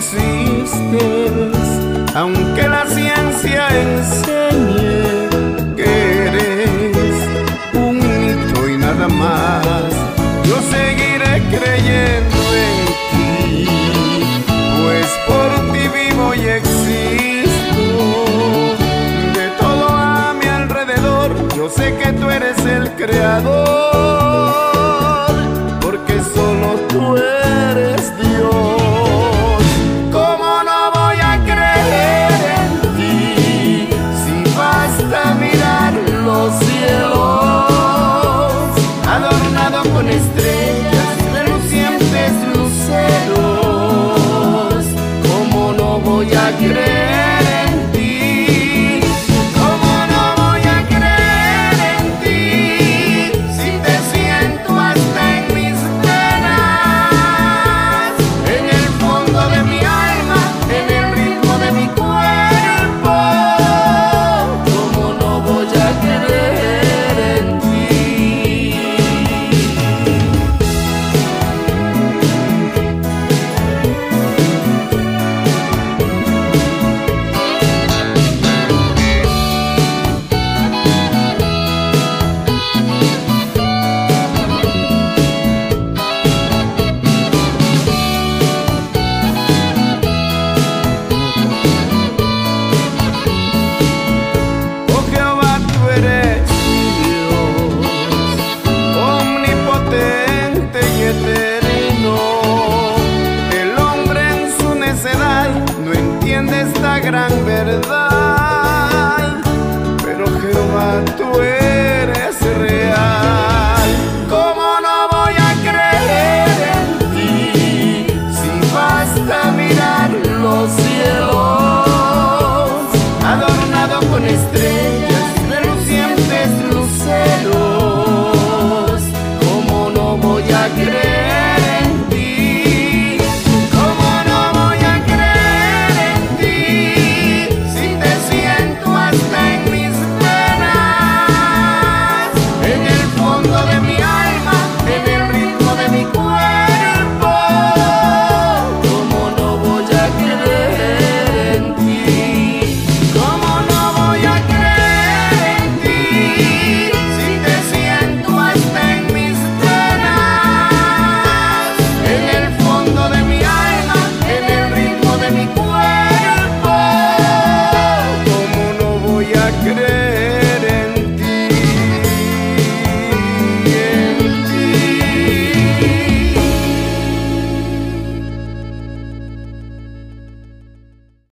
existes, aunque la ciencia enseñe que eres un mito y nada más. Yo seguiré creyendo en ti, pues por ti vivo y existo. De todo a mi alrededor, yo sé que tú eres el creador. Gran verdad.